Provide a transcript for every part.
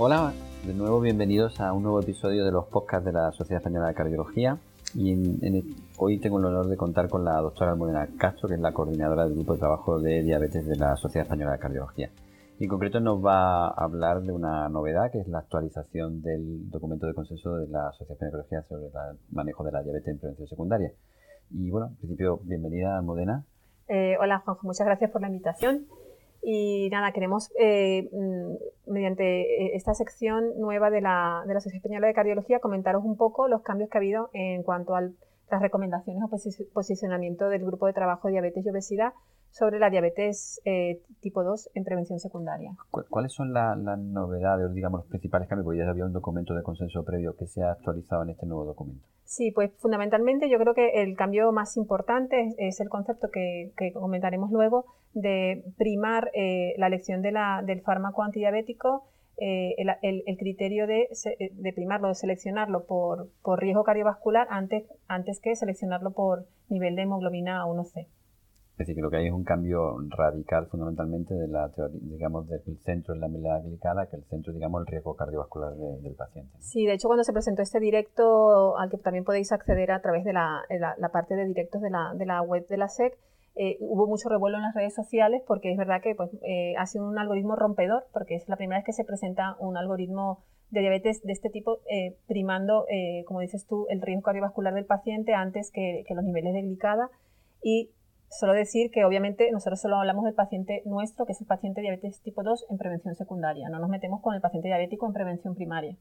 Hola, de nuevo bienvenidos a un nuevo episodio de los podcasts de la Sociedad Española de Cardiología. Y hoy tengo el honor de contar con la doctora Almudena Castro, que es la coordinadora del grupo de trabajo de diabetes de la Sociedad Española de Cardiología. Y en concreto nos va a hablar de una novedad, que es la actualización del documento de consenso de la Sociedad Española de Cardiología sobre el manejo de la diabetes en prevención secundaria. Y bueno, en principio, bienvenida, Almudena. Eh, hola, Juanjo, muchas gracias por la invitación. Y nada, queremos, eh, mm, mediante eh, esta sección nueva de la, de la Sociedad Española de Cardiología, comentaros un poco los cambios que ha habido en cuanto a las recomendaciones o posicionamiento del grupo de trabajo diabetes y obesidad sobre la diabetes eh, tipo 2 en prevención secundaria. ¿Cuáles son las novedades, digamos, los principales cambios? Porque ya había un documento de consenso previo que se ha actualizado en este nuevo documento. Sí, pues fundamentalmente yo creo que el cambio más importante es, el concepto que, comentaremos luego de primar eh, la elección de la, del fármaco antidiabético, eh, el, criterio de, de, primarlo, de seleccionarlo por, por riesgo cardiovascular antes, antes que seleccionarlo por nivel de hemoglobina A1C. Es decir, que lo que hay es un cambio radical fundamentalmente de la teoría, digamos, del centro en la amilada glicada, que el centro, digamos, el riesgo cardiovascular del paciente. Sí, de hecho, cuando se presentó este directo, al que también podéis acceder a través de la, la, parte de directos de la, de la, web de la SEC, eh, hubo mucho revuelo en las redes sociales porque es verdad que pues, eh, ha sido un algoritmo rompedor, porque es la primera vez que se presenta un algoritmo de diabetes de este tipo, eh, primando, como dices tú, el riesgo cardiovascular del paciente antes que, que los niveles de glicada. Y Solo decir que obviamente nosotros solo hablamos del paciente nuestro, que es el paciente diabetes tipo 2 en prevención secundaria. No nos metemos con el paciente diabético en prevención primaria.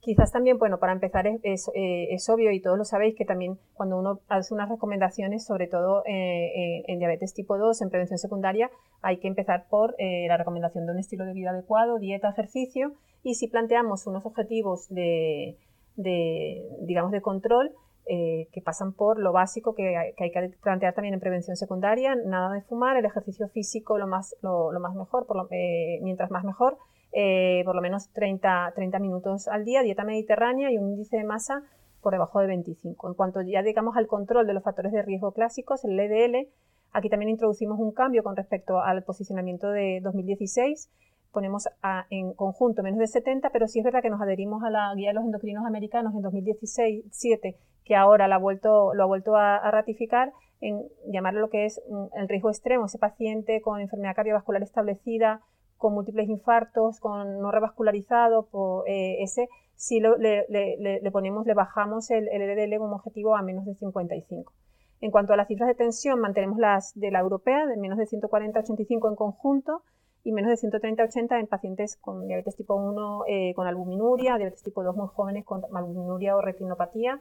Quizás también, bueno, para empezar es, eh, es, obvio y todos lo sabéis que también cuando uno hace unas recomendaciones, sobre todo eh, eh, en diabetes tipo 2, en prevención secundaria, hay que empezar por la recomendación de un estilo de vida adecuado, dieta, ejercicio y si planteamos unos objetivos de, de digamos, de control, que pasan por lo básico que hay, que plantear también en prevención secundaria, nada de fumar, el ejercicio físico lo más, lo, más mejor, eh, mientras más mejor, eh, por lo menos 30, 30 minutos al día, dieta mediterránea y un índice de masa por debajo de 25. En cuanto ya digamos al control de los factores de riesgo clásicos, el LDL, aquí también introducimos un cambio con respecto al posicionamiento de 2016 ponemos en conjunto menos de 70, pero sí es verdad que nos adherimos a la guía de los endocrinos americanos en 2016, 7, que ahora lo ha vuelto, lo ha vuelto a, ratificar en llamarlo lo que es el riesgo extremo, ese paciente con enfermedad cardiovascular establecida, con múltiples infartos, con no revascularizado, por, eh, ese sí le, ponemos, le bajamos el, el LDL como objetivo a menos de 55. En cuanto a las cifras de tensión, mantenemos las de la europea, de menos de 140 a 85 en conjunto, y menos de 130-80 en pacientes con diabetes tipo 1 eh, con albuminuria, diabetes tipo 2 muy jóvenes con albuminuria o retinopatía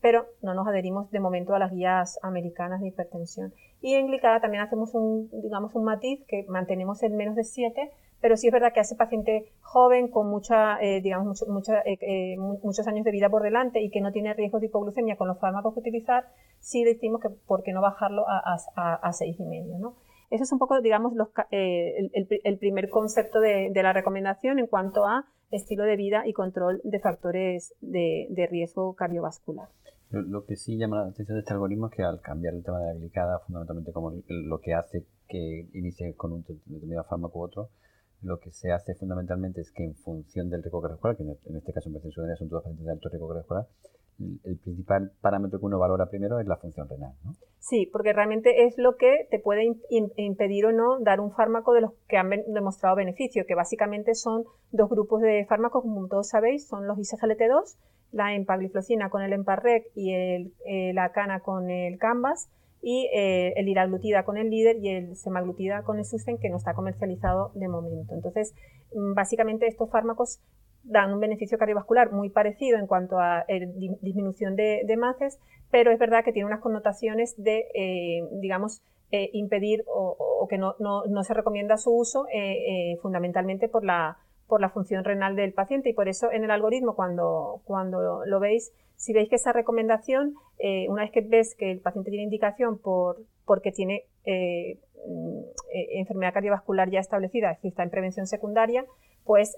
pero no nos adherimos de momento a las guías americanas de hipertensión. Y en glicada también hacemos un, digamos, un matiz que mantenemos en menos de 7, pero sí es verdad que a ese paciente joven con mucha, eh, digamos, eh, eh, muchos años de vida por delante y que no tiene riesgo de hipoglucemia con los fármacos que utilizar, sí decimos que por qué no bajarlo a, a, a 6,5. ¿no? Eso es un poco, digamos, el, primer concepto de, la recomendación en cuanto a estilo de vida y control de factores de riesgo cardiovascular. Lo, que sí llama la atención de este algoritmo es que al cambiar el tema de la glicada, fundamentalmente como lo que hace que inicie con un determinado fármaco u otro, lo que se hace fundamentalmente es que en función del riesgo cardiovascular, que en este caso en prevención son todos pacientes de alto riesgo cardiovascular, el principal parámetro que uno valora primero es la función renal. ¿no? Sí, porque realmente es lo que te puede impedir o no dar un fármaco de los que han demostrado beneficio, que básicamente son dos grupos de fármacos, como todos sabéis, son los ISGLT2 la empagliflozina con el emparrec y eh, la cana con el canvas y eh, el iraglutida con el líder y el semaglutida con el susten que no está comercializado de momento. Entonces, mm, básicamente estos fármacos dan un beneficio cardiovascular muy parecido en cuanto a eh, disminución de, de pero es verdad que tiene unas connotaciones de, digamos, impedir o, que no, no, no, se recomienda su uso fundamentalmente por la por la función renal del paciente. Y por eso en el algoritmo cuando, cuando lo veis, si veis que esa recomendación, eh, una vez que ves que el paciente tiene indicación por, porque tiene eh, mm, eh, enfermedad cardiovascular ya establecida, si está en prevención secundaria, pues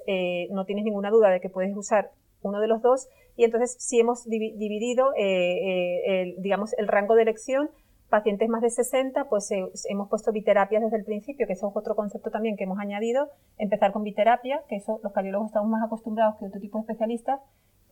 no tienes ninguna duda de que puedes usar uno de los dos. Y entonces si hemos dividido el, digamos, el rango de elección. Pacientes más de 60, pues eh, hemos puesto biterapia desde el principio, que eso es otro concepto también que hemos añadido. Empezar con biterapia, que eso los cardiólogos estamos más acostumbrados que otro tipo de especialistas,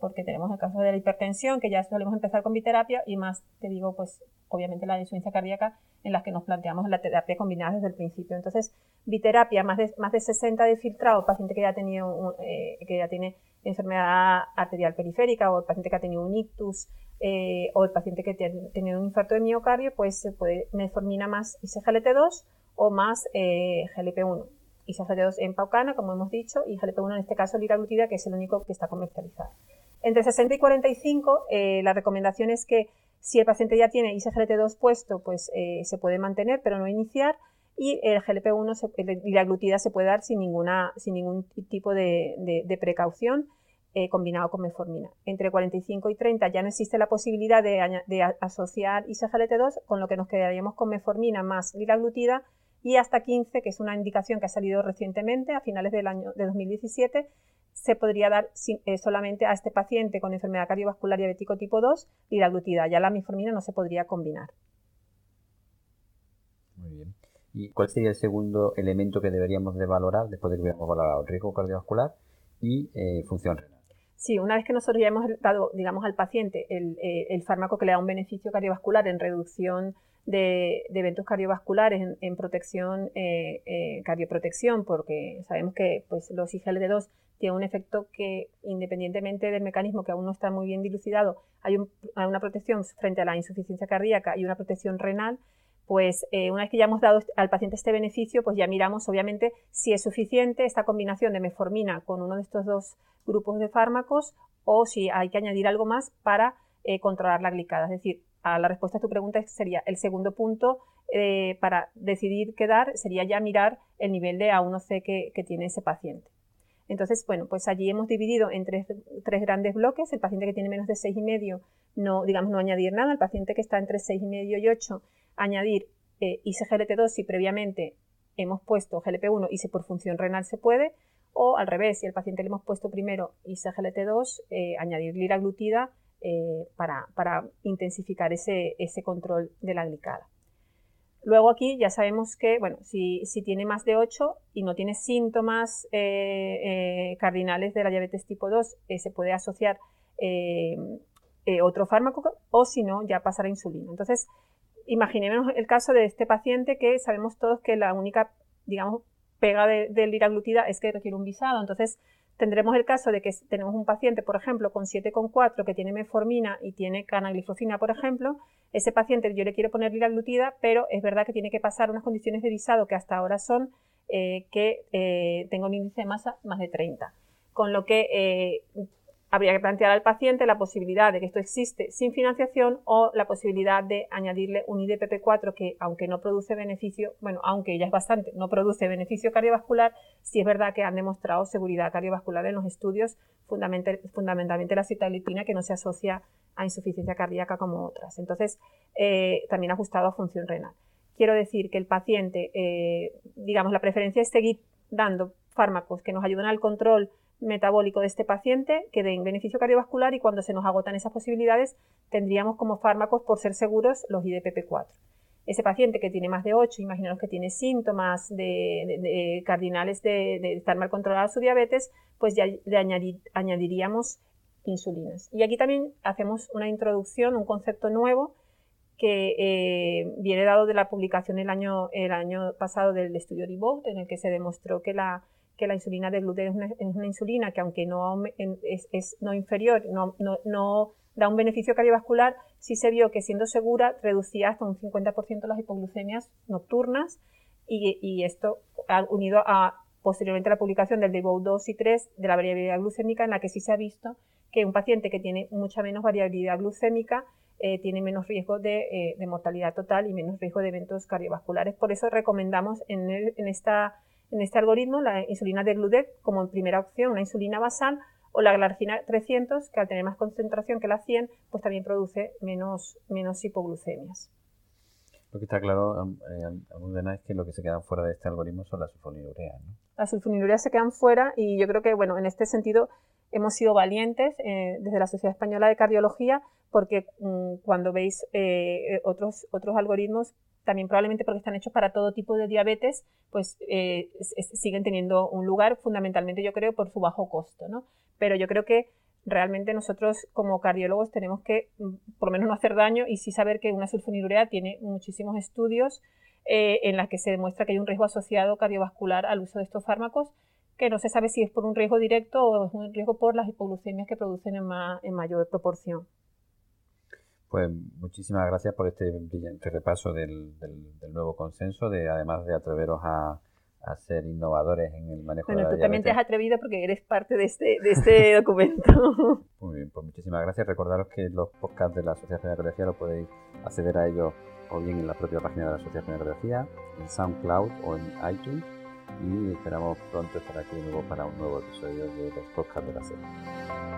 porque tenemos el caso de la hipertensión, que ya solemos empezar con biterapia, y más, te digo, pues obviamente la insuficiencia cardíaca, en las que nos planteamos la terapia combinada desde el principio. Entonces, biterapia, más de, más de 60 de filtrado, paciente que ya, tenido eh, que ya tiene enfermedad arterial periférica o el paciente que ha tenido un ictus eh, o el paciente que tiene un infarto de miocardio, pues se puede metformina más ISGLT2 o más eh, GLP-1. ISGLT2 en Paucana, como hemos dicho, y GLP-1 en este caso liraglutida, que es el único que está comercializado. Entre 60 y 45, eh, la recomendación es que si el paciente ya tiene ISGLT2 puesto, pues eh, se puede mantener, pero no iniciar. Y el GLP-1 y la glutida se puede dar sin ningún tipo de, precaución eh, combinado con metformina. Entre 45 y 30 ya no existe la posibilidad de, de asociar ISGLT2, con lo que nos quedaríamos con metformina más liraglutida y hasta 15, que es una indicación que ha salido recientemente a finales del año de 2017, se podría dar eh, solamente a este paciente con enfermedad cardiovascular diabético tipo 2 y la glutida. Ya la metformina no se podría combinar. Muy bien. ¿Y cuál sería el segundo elemento que deberíamos de valorar después de que hubiéramos valorado riesgo cardiovascular y eh, función renal? Sí, una vez que nosotros ya hemos dado, digamos, al paciente el, eh, el fármaco que le da un beneficio cardiovascular en reducción de, eventos cardiovasculares en, protección, eh, eh, cardioprotección, porque sabemos que pues, los IGLT2 tienen un efecto que, independientemente del mecanismo que aún no está muy bien dilucidado, hay, una protección frente a la insuficiencia cardíaca y una protección renal, pues eh, una vez que ya hemos dado al paciente este beneficio, pues ya miramos obviamente si es suficiente esta combinación de meformina con uno de estos dos grupos de fármacos o si hay que añadir algo más para controlar la glicada. Es decir, la respuesta a tu pregunta sería el segundo punto eh, para decidir qué dar sería ya mirar el nivel de A1C que, tiene ese paciente. Entonces, bueno, pues allí hemos dividido en tres, grandes bloques. El paciente que tiene menos de 6,5, no, digamos, no añadir nada. El paciente que está entre 6,5 y 8, añadir eh, ICGLT2 si previamente hemos puesto GLP1 y si por función renal se puede. O al revés, si al paciente le hemos puesto primero ICGLT2, eh, añadir liraglutida eh, para, intensificar ese, control de la glicada. Luego aquí ya sabemos que, bueno, si, tiene más de 8 y no tiene síntomas eh, eh, cardinales de la diabetes tipo 2, se puede asociar otro fármaco o si no, ya pasar a insulina. Entonces, imaginemos el caso de este paciente que sabemos todos que la única, digamos, pega del de liraglutida es que requiere un visado. Entonces, Tendremos el caso de que tenemos un paciente, por ejemplo, con 7,4 que tiene metformina y tiene canaglifosina, por ejemplo. Ese paciente yo le quiero poner liraglutida, pero es verdad que tiene que pasar unas condiciones de visado que hasta ahora son eh, que eh, tenga un índice de masa más de 30. Con lo que eh, habría que plantear al paciente la posibilidad de que esto existe sin financiación o la posibilidad de añadirle un IDPP4 que, aunque no produce beneficio, bueno, aunque ya es bastante, no produce beneficio cardiovascular, sí es verdad que han demostrado seguridad cardiovascular en los estudios, fundamentalmente la citalitina, que no se asocia a insuficiencia cardíaca como otras. Entonces, eh, también ajustado a función renal. Quiero decir que el paciente, eh, digamos, la preferencia es seguir dando fármacos que nos ayuden al control metabólico de este paciente que den beneficio cardiovascular y cuando se nos agotan esas posibilidades tendríamos como fármacos, por ser seguros, los IDPP4. Ese paciente que tiene más de 8, imaginaros que tiene síntomas de, cardinales de, estar mal controlada su diabetes, pues ya le añadiríamos insulinas. Y aquí también hacemos una introducción, un concepto nuevo que eh, viene dado de la publicación el año, el año pasado del estudio DIVOT, en el que se demostró que la que la insulina de gluten es una, insulina que aunque no es, no inferior, no, no, da un beneficio cardiovascular, sí se vio que siendo segura reducía hasta un 50% las hipoglucemias nocturnas y, esto ha unido a posteriormente la publicación del DEVOT 2 y 3 de la variabilidad glucémica en la que sí se ha visto que un paciente que tiene mucha menos variabilidad glucémica eh, tiene menos riesgo eh, de, mortalidad total y menos riesgo de eventos cardiovasculares. Por eso recomendamos en, en esta en este algoritmo la insulina de Gludec como en primera opción, una insulina basal, o la glargina 300, que al tener más concentración que la 100, pues también produce menos, menos hipoglucemias. Lo que está claro, eh, es que lo que se quedan fuera de este algoritmo son las sulfonilureas. ¿no? Las sulfonilureas se quedan fuera y yo creo que, bueno, en este sentido, hemos sido valientes eh, desde la Sociedad Española de Cardiología porque mm, cuando veis eh, otros, otros algoritmos, también probablemente porque están hechos para todo tipo de diabetes, pues siguen teniendo un lugar fundamentalmente yo creo por su bajo costo, ¿no? Pero yo creo que realmente nosotros como cardiólogos tenemos que mm, por lo menos no hacer daño y sí saber que una sulfonilurea tiene muchísimos estudios eh, en los que se demuestra que hay un riesgo asociado cardiovascular al uso de estos fármacos que no se sabe si es por un riesgo directo o es un riesgo por las hipoglucemias que producen en, en mayor proporción. Pues muchísimas gracias por este brillante repaso del, del nuevo consenso, de además de atreveros a, a ser innovadores en el manejo de la Bueno, tú también te has atrevido porque eres parte de este, de este documento. Muy bien, pues muchísimas gracias. Recordaros que los podcasts de la Asociación de Cardiología lo podéis acceder a ellos o bien en la propia página de la Asociación de Cardiología, en SoundCloud o en iTunes. Y esperamos pronto estar aquí de nuevo para un nuevo episodio de los podcasts de la serie.